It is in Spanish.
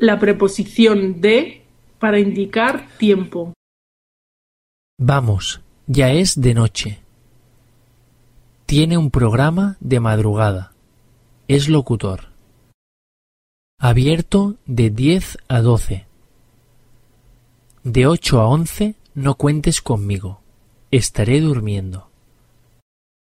la preposición de para indicar tiempo. Vamos, ya es de noche. Tiene un programa de madrugada. Es locutor. Abierto de 10 a 12. De 8 a 11 no cuentes conmigo. Estaré durmiendo.